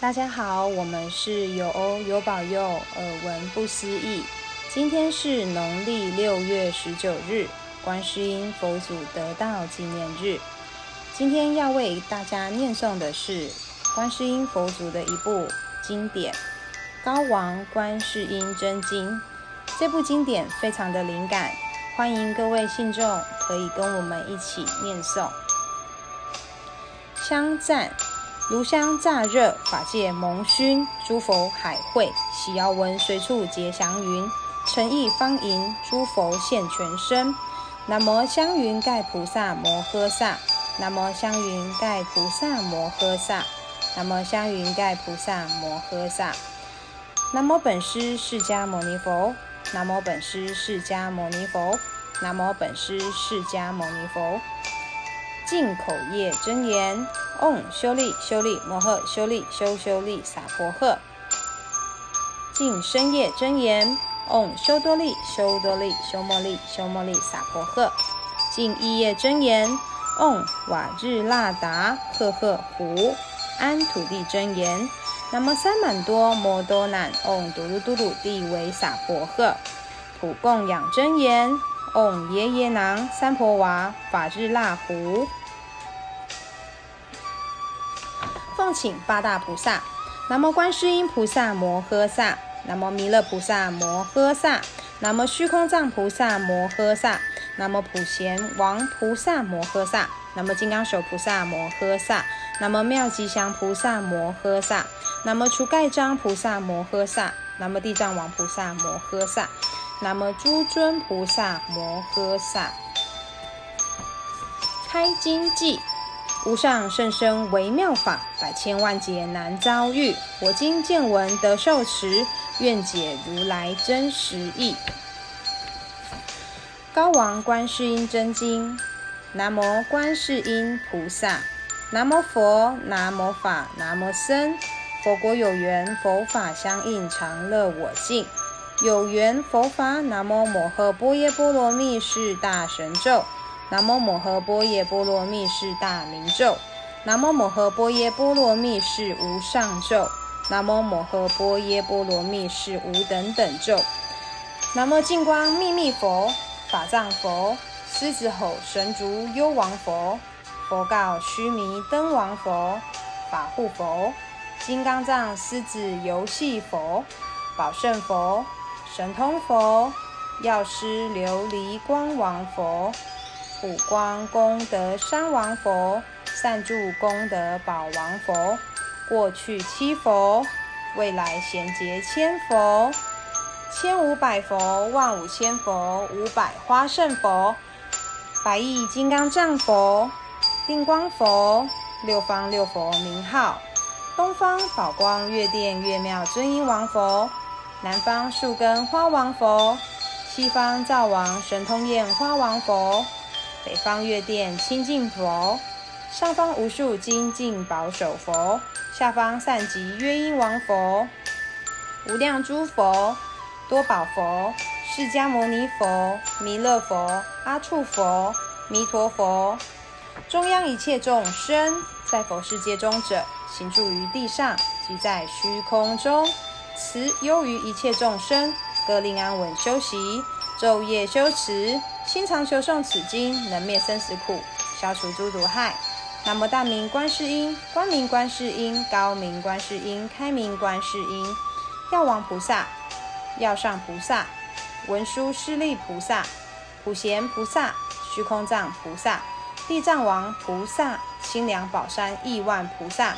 大家好，我们是有欧有保佑，耳闻不思议。今天是农历六月十九日，观世音佛祖得道纪念日。今天要为大家念诵的是观世音佛祖的一部经典《高王观世音真经》。这部经典非常的灵感，欢迎各位信众可以跟我们一起念诵。香赞。炉香乍热，法界蒙熏，诸佛海会，喜遥闻随处结祥云。诚意方盈，诸佛现全身。南无香云盖菩萨摩诃萨，南无香云盖菩萨摩诃萨，南无香云盖菩萨摩诃萨。南无本师释迦牟尼佛，南无本师释迦牟尼佛，南无本师释迦牟尼佛。净口业真言。嗡修利修利摩诃修利修修利萨婆诃，净身业真言。嗡修多利修多利修摩利修摩利萨婆诃，净意业真言。嗡瓦日那达赫赫胡安土地真言。南无三满多摩多难。嗡嘟噜嘟噜地为萨婆诃，普供养真言。嗡耶耶囊三婆娃法日那胡。请八大菩萨：南无观世音菩萨摩诃萨，南无弥勒菩萨摩诃萨，南无虚空藏菩萨摩诃萨，南无普贤王菩萨摩诃萨，南无金刚手菩萨摩诃萨，南无妙吉祥菩萨摩诃萨，南无除盖章菩萨摩诃萨，南无地藏王菩萨摩诃萨，南无诸尊菩萨摩诃萨。开经偈。无上甚深微妙法，百千万劫难遭遇。我今见闻得受持，愿解如来真实义。高王观世音真经。南无观世音菩萨，南无佛，南无法，南无僧。佛国有缘，佛法相应，常乐我净。有缘佛法，南无摩诃般若波罗蜜是大神咒。南无摩诃波耶波罗蜜是大明咒，南无摩诃波耶波罗蜜是无上咒，南无摩诃波耶波罗蜜是无等等咒。南无净光秘密佛，法藏佛，狮子吼神足幽王佛，佛告须弥灯王佛，法护佛，金刚藏狮子游戏佛，宝胜佛，神通佛，药师琉璃光王佛。普光功德山王佛，善住功德宝王佛，过去七佛，未来贤劫千佛，千五百佛，万五千佛，五百花胜佛，百亿金刚藏佛，定光佛，六方六佛名号，东方宝光月殿月妙尊音王佛，南方树根花王佛，西方灶王神通焰花王佛。北方月殿清净佛，上方无数精进宝首佛，下方善集月音王佛，无量诸佛，多宝佛，释迦牟尼佛，弥勒佛，阿处佛，弥陀佛，中央一切众生，在佛世界中者，行住于地上，即在虚空中，慈忧于一切众生，各令安稳修习，昼夜修持。心常求诵此经，能灭生死苦，消除诸毒害。南无大明观世音，光明观世音，高明观世音，开明观世音。药王菩萨，药上菩萨，文殊师利菩萨，普贤菩萨，虚空藏菩萨，地藏王菩萨，清凉宝山亿万菩萨，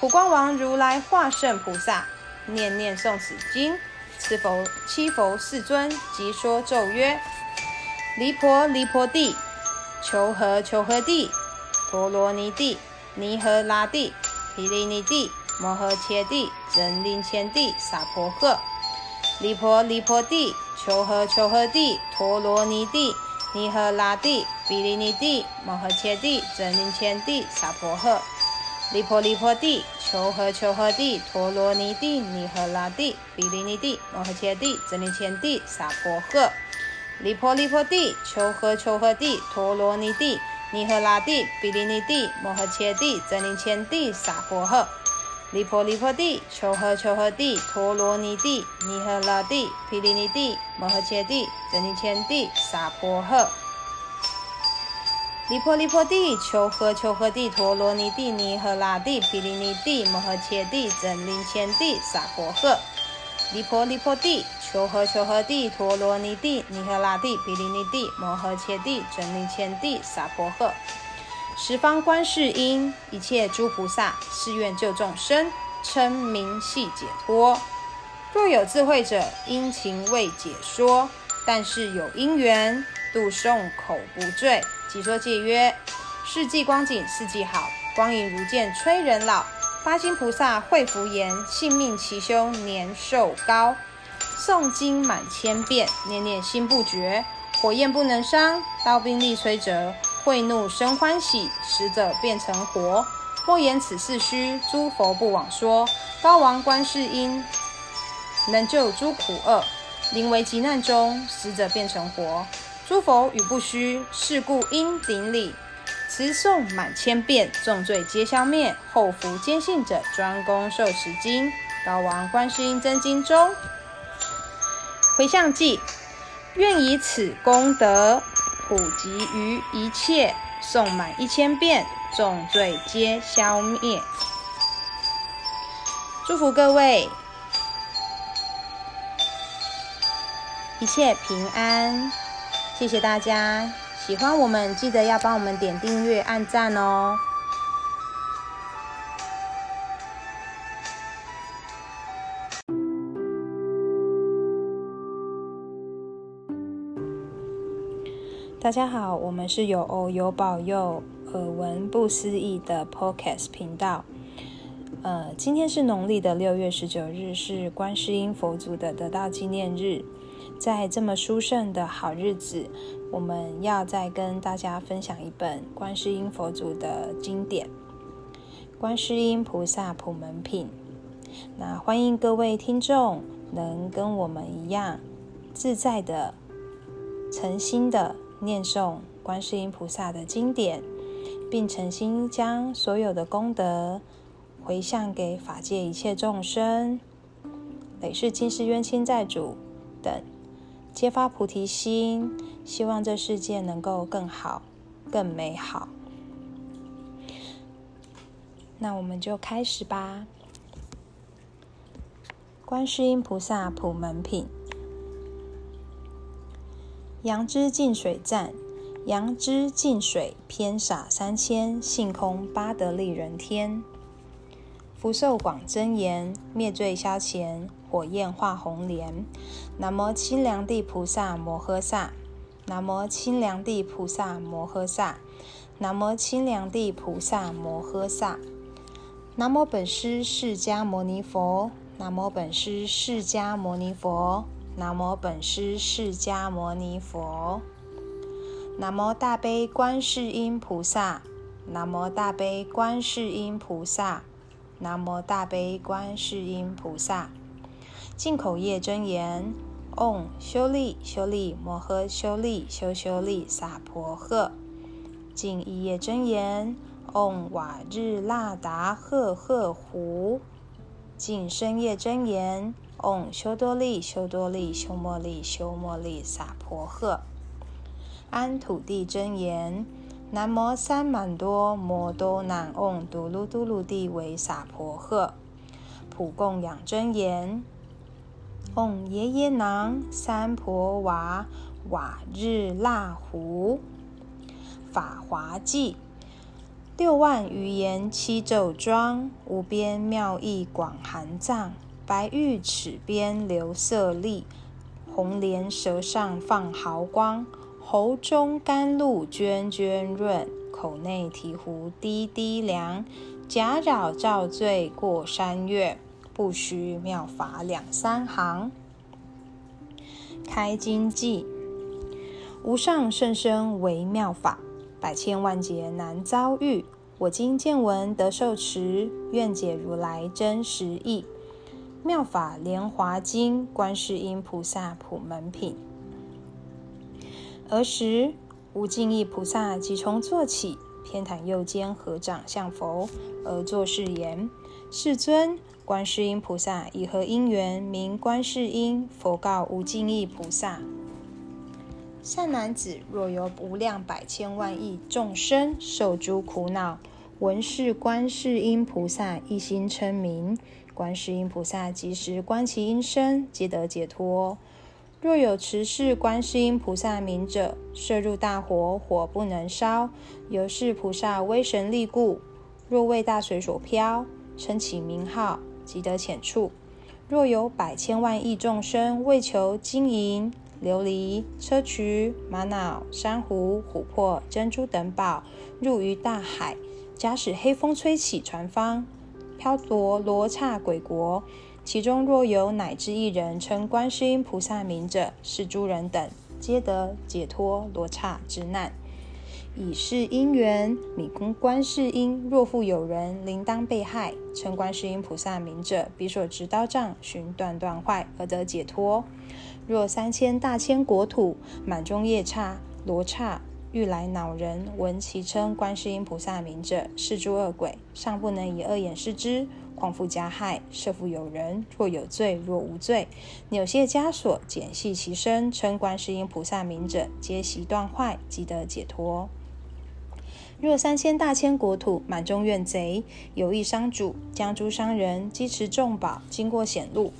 普光王如来化圣菩萨。念念诵此经，此佛七佛世尊即说咒曰。离婆离婆帝，求和求和帝，陀罗尼帝，尼和拉帝，毗梨尼帝，摩诃切帝，真林千帝，萨婆诃。离婆离婆帝，求和求和帝，陀罗尼帝，尼和拉帝，毗梨尼帝，摩诃切帝，真林千帝，萨婆诃。离婆离婆帝，求和求和帝，陀罗尼帝，尼和拉帝，毗梨尼帝，摩诃切帝，真林千帝，萨婆诃。离婆离婆地，求和求和地，陀罗尼地，尼和拉帝，毗梨尼地，摩诃切帝，真林千帝，萨婆诃。离婆离婆帝，求呵求呵帝，陀罗尼帝，尼赫拉帝，毗梨尼地，摩诃伽帝，真尼谦帝，萨婆诃。离婆离婆地，求呵求呵帝，陀罗尼地，尼赫拉地，毗梨尼地，摩诃伽帝，真尼千帝，萨婆诃。离婆离婆帝，求和求和帝，陀罗尼帝，尼赫拉帝，毗梨尼帝，摩诃伽帝，真尼谦帝，萨婆诃。十方观世音，一切诸菩萨，誓愿救众生，称名系解脱。若有智慧者，殷勤为解说；但是有因缘，度诵口不坠。即说戒曰：四季光景，四季好，光影如箭，催人老。发心菩萨会福延，性命齐修，年寿高。诵经满千遍，念念心不绝。火焰不能伤，刀兵力摧折。慧怒生欢喜，死者变成活。莫言此事虚，诸佛不枉说。高王观世音能救诸苦厄，临危急难中，死者变成活。诸佛语不虚，是故应顶礼。持诵满千遍，重罪皆消灭。后福坚信者，专攻受持经。高王观世音真经中，回向偈，愿以此功德。普及于一切，诵满一千遍，重罪皆消灭。祝福各位一切平安，谢谢大家。喜欢我们，记得要帮我们点订阅、按赞哦。大家好，我们是有欧有保佑耳闻不思议的 Podcast 频道。呃，今天是农历的六月十九日，是观世音佛祖的得道纪念日。在这么殊胜的好日子，我们要再跟大家分享一本观世音佛祖的经典《观世音菩萨普门品》。那欢迎各位听众能跟我们一样自在的、诚心的。念诵观世音菩萨的经典，并诚心将所有的功德回向给法界一切众生，累世今世冤亲债主等，皆发菩提心，希望这世界能够更好、更美好。那我们就开始吧，《观世音菩萨普门品》。杨枝净水赞，杨枝净水偏洒三千，性空八得利人天。福寿广真言，灭罪消前，火焰化红莲。南无清凉地菩萨摩诃萨，南无清凉地菩萨摩诃萨，南无清凉地菩萨摩诃萨。南无本师释迦牟尼佛，南无本师释迦牟尼佛。南无本师释迦牟尼佛，南无大悲观世音菩萨，南无大悲观世音菩萨，南无大悲观世音菩萨。净口业真言：唵，修利修利摩诃修利修修利萨婆诃。净一夜真言：唵，瓦日那达赫赫胡。净身业真言。唵，修多利，修多利，修摩利，修摩利，萨婆诃。安土地真言：南无三满多摩多南唵嘟噜嘟噜地为萨婆诃。普供养真言：唵耶耶囊三婆娃瓦日那胡。法华偈：六万余言七咒庄，无边妙义广含藏。白玉齿边流舍利，红莲舌上放毫光，喉中甘露涓涓润，口内醍醐滴滴凉。假扰造罪过山月，不须妙法两三行。开经偈：无上甚深微妙法，百千万劫难遭遇。我今见闻得受持，愿解如来真实义。妙法莲华经，观世音菩萨普门品。尔时，无尽意菩萨即从座起，偏袒右肩，合掌向佛，而作是言：世尊，观世音菩萨以何因缘名观世音？佛告无尽意菩萨：善男子，若有无量百千万亿众生受诸苦恼，闻是观世音菩萨一心称名，观世音菩萨即时观其音声，即得解脱。若有持是观世音菩萨名者，射入大火，火不能烧，由是菩萨威神力故。若为大水所漂，称其名号，即得浅处。若有百千万亿众生为求金银、琉璃、砗磲、玛瑙、珊瑚、琥珀、珍珠等宝，入于大海，假使黑风吹起船方，漂夺罗刹鬼国，其中若有乃至一人称观世音菩萨名者，是诸人等皆得解脱罗刹之难。以是因缘，彼供观世音。若复有人临当被害，称观世音菩萨名者，彼所执刀杖寻断断坏，而得解脱。若三千大千国土满中夜叉、罗刹、欲来恼人，闻其称观世音菩萨名者，是诸恶鬼，尚不能以恶眼视之，况复加害。设复有人，若有罪，若无罪，扭械枷锁，剪系其身，称观世音菩萨名者，皆悉断坏，即得解脱。若三千大千国土满中怨贼，有一商主将诸商人积持重宝经过险路，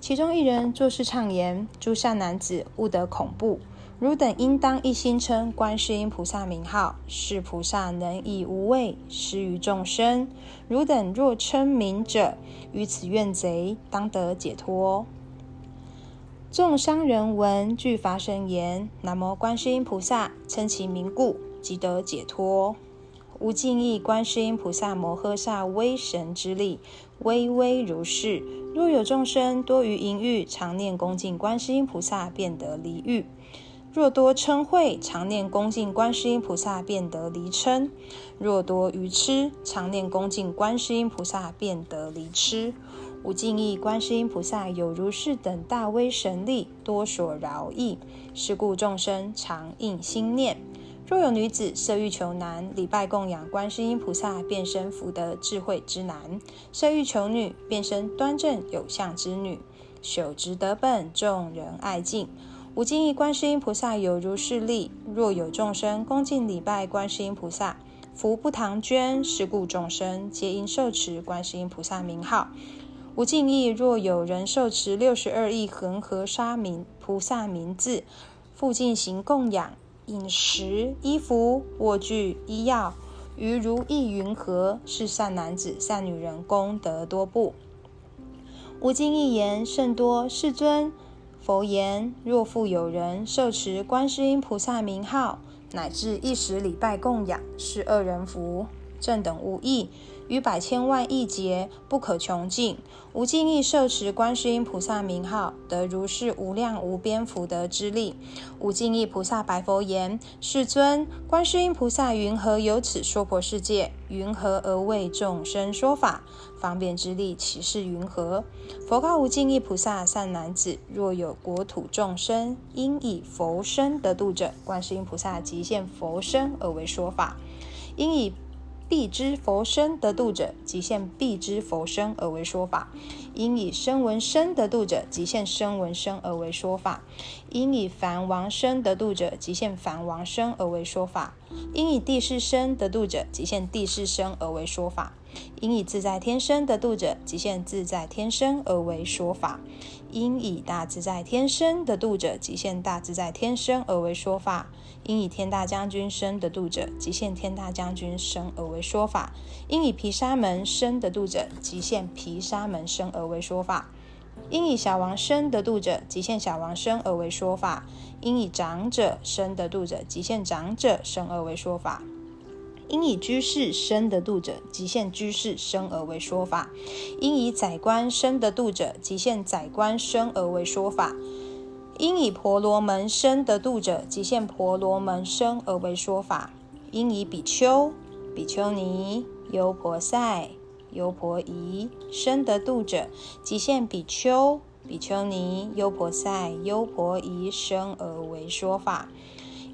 其中一人作是唱言：诸善男子勿得恐怖，汝等应当一心称观世音菩萨名号，是菩萨能以无畏施于众生。汝等若称名者，于此怨贼当得解脱。众商人闻，俱发声言：南无观世音菩萨，称其名故，即得解脱。无尽意观世音菩萨摩诃萨威神之力，威威如是。若有众生多于淫欲，常念恭敬观世音菩萨，便得离欲；若多嗔恚，常念恭敬观世音菩萨，便得离嗔；若多愚痴，常念恭敬观世音菩萨，便得离痴。无尽意观世音菩萨有如是等大威神力，多所饶益，是故众生常应心念。若有女子色欲求男，礼拜供养观世音菩萨，便生福德智慧之男；色欲求女，便生端正有相之女。修直德本，众人爱敬。无尽意观世音菩萨有如是力。若有众生恭敬礼拜观世音菩萨，福不唐捐。是故众生皆应受持观世音菩萨名号。无尽意若有人受持六十二亿恒河沙名菩萨名字，复进行供养。饮食、衣服、卧具、医药，于如意云何？是善男子、善女人功德多不？吾今一言甚多。世尊，佛言：若复有人受持观世音菩萨名号，乃至一时礼拜供养，是二人福，正等无异。于百千万亿劫不可穷尽，无尽意受持观世音菩萨名号，得如是无量无边福德之力。无尽意菩萨白佛言：世尊，观世音菩萨云何有此娑婆世界？云何而为众生说法？方便之力岂是云何？佛告无尽意菩萨：善男子，若有国土众生，应以佛身得度者，观世音菩萨即现佛身而为说法；应以必之佛身得度者，即现必之佛身而为说法；应以声闻身得度者，即现声闻身而为说法；应以凡王身得度者，即现凡王身而为说法；应以地势身得度者，即现地势身而为说法；应以自在天身得度者，即现自在天身而为说法；应以大自在天身得度者，即现大自在天身而为说法。应以天大将军身得度者，即现天大将军身而为说法；应以毗沙门身得度者，即现毗沙门身而为说法；应以小王身得度者，即现小王身而为说法；应以长者身得度者，即现长者身而为说法；应以居士身得度者，即现居士身而为说法；应以宰官身得度者，即现宰官身而为说法。应以婆罗门身得度者，即现婆罗门身而为说法；应以比丘、比丘尼、优婆塞、优婆夷身得度者，即现比丘、比丘尼、优婆塞、优婆夷身而为说法；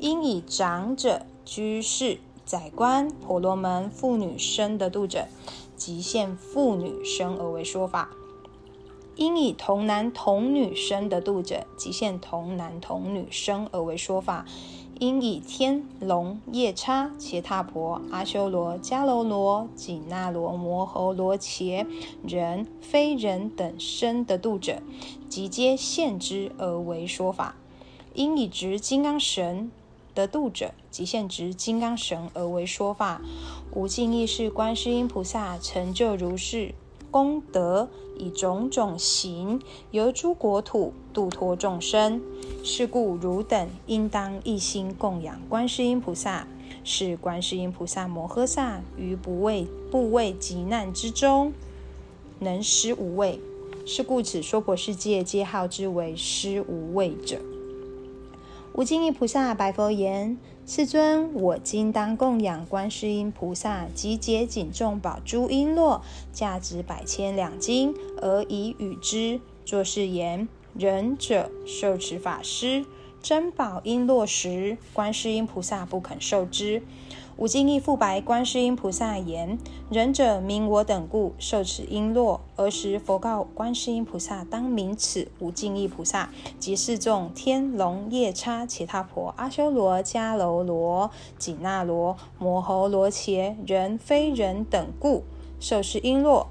应以长者、居士、宰官、婆罗门、妇女生的度者，即现妇女生而为说法；应以童男童女生的度者，即现童男童女生而为说法。应以天龙夜叉伽塔婆阿修罗迦楼罗紧那罗摩睺罗伽人非人等生的度者，即皆现之而为说法。应以执金刚神得度者，即现执金刚神而为说法。无尽意是观世音菩萨成就如是。功德以种种形游诸国土，度脱众生。是故汝等应当一心供养观世音菩萨，是观世音菩萨摩诃萨于不畏不畏极难之中，能施无畏。是故此娑婆世界皆号之为施无畏者。无尽意菩萨白佛言：“世尊，我今当供养观世音菩萨，集结锦众宝珠璎珞，价值百千两金，而以与之。作是言：仁者受持法师，珍宝璎珞时，观世音菩萨不肯受之。”无尽意复白观世音菩萨言：“仁者明我等故受持瓔珞。尔时佛告观世音菩萨：当明此无尽意菩萨及示众天龙夜叉其他婆阿修罗迦楼罗紧那罗摩睺罗伽人非人等故受持瓔珞。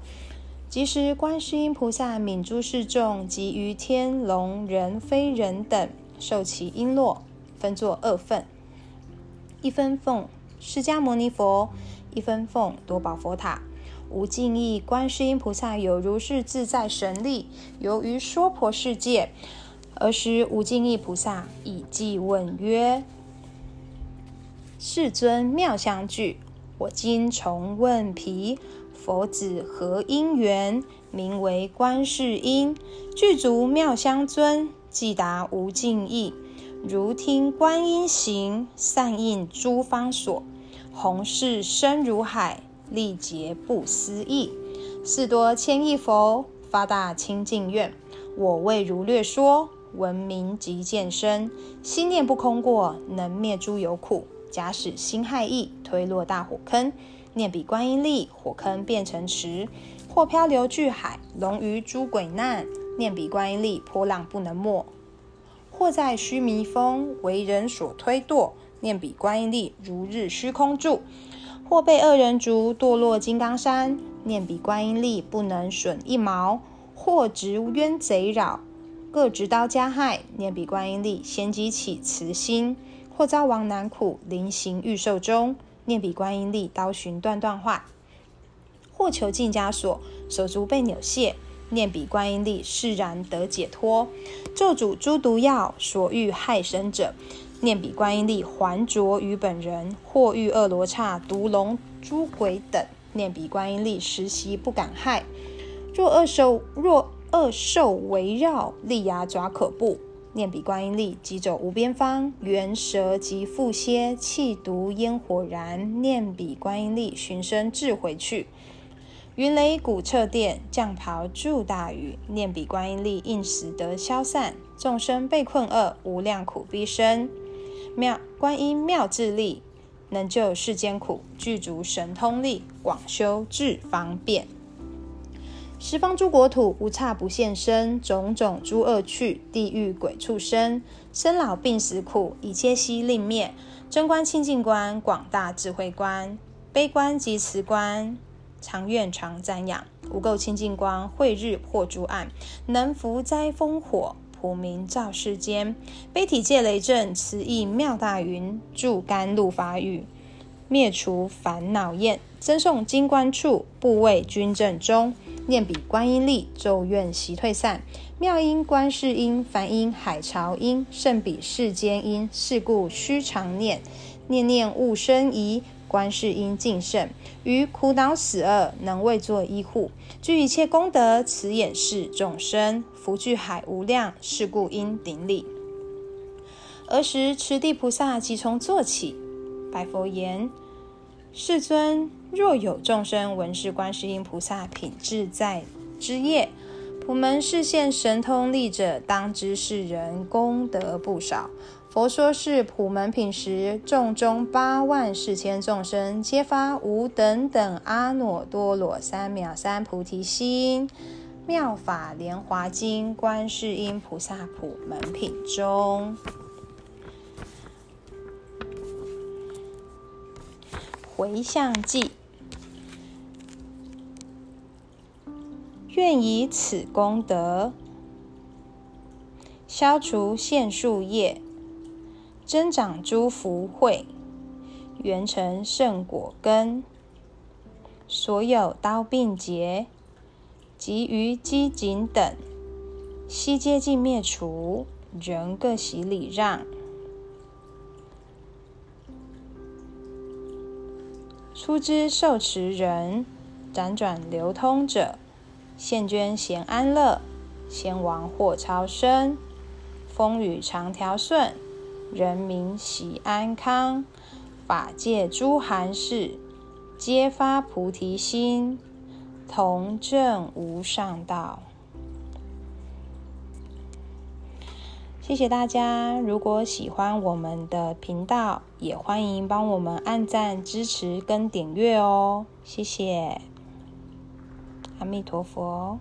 即时观世音菩萨愍诸世众及于天龙人非人等受其瓔珞，分作二份，一分奉。”释迦牟尼佛，一分奉多宝佛塔。无尽意观世音菩萨有如是自在神力，游于娑婆世界。尔时无尽意菩萨以偈问曰：“世尊妙相具，我今重问皮，佛子何因缘，名为观世音？具足妙相尊，偈答无尽意。如听观音行，善应诸方所。”弘誓深如海，历劫不思议。是多千亿佛，发大清净愿。我为如略说，闻名即见身。心念不空过，能灭诸有苦。假使心害意，推落大火坑。念彼观音力，火坑变成池。或漂流巨海，龙鱼诸鬼难。念彼观音力，波浪不能没。或在须弥峰，为人所推堕。念彼观音力，如日虚空住；或被恶人逐，堕落金刚山。念彼观音力，不能损一毛；或值冤贼扰，各执刀加害。念彼观音力，先激起慈心；或遭亡难苦，临刑欲寿终。念彼观音力，刀寻断断坏；或囚禁枷锁，手足被扭卸。念彼观音力，释然得解脱。咒诅诸毒药，所欲害身者。念彼观音力，还着于本人，或遇恶罗刹、毒龙、诸鬼等，念彼观音力，时息不敢害。若恶兽若恶兽围绕，利牙爪可怖。念彼观音力，即走无边方，猿蛇及蝮蝎，气毒烟火燃。念彼观音力，寻声自回去。云雷鼓彻电，降雹助大雨。念彼观音力，应时得消散。众生被困厄，无量苦逼身。妙观音妙智力，能救世间苦；具足神通力，广修智方便。十方诸国土无刹不现身，种种诸恶趣，地狱鬼畜生，生老病死苦，一切悉令灭。真观清净观，广大智慧观，悲观及慈观，常愿常瞻仰。无垢清净光，慧日破诸暗，能伏灾风火。普明照世间，悲体戒雷震，慈意妙大云，助甘露法雨，灭除烦恼焰，增诵经观处，部位军阵中，念彼观音力，咒怨悉退散。妙音观世音，梵音海潮音，胜彼世间音，是故须常念，念念勿生疑。观世音净圣，于苦恼死厄能为作依护，具一切功德，慈眼视众生，福聚海无量，是故应顶礼。尔时持地菩萨即从坐起，白佛言：“世尊，若有众生闻是观世音菩萨品自在之业，普门示现神通力者，当知是人功德不少。”佛说是普门品时，众中八万四千众生皆发无等等阿耨多罗三藐三菩提心。妙法莲华经观世音菩萨普门品中，回向偈。愿以此功德，消除现树业，增长诸福慧，圆成圣果根。所有刀病劫，及于饥馑等，悉皆尽灭除，人各喜礼让。出之受持人，辗转流通者。现捐贤安乐，先王获超生，风雨长调顺，人民喜安康，法界诸含识，皆发菩提心，同证无上道。谢谢大家，如果喜欢我们的频道，也欢迎帮我们按赞、支持跟点阅哦，谢谢。阿弥陀佛。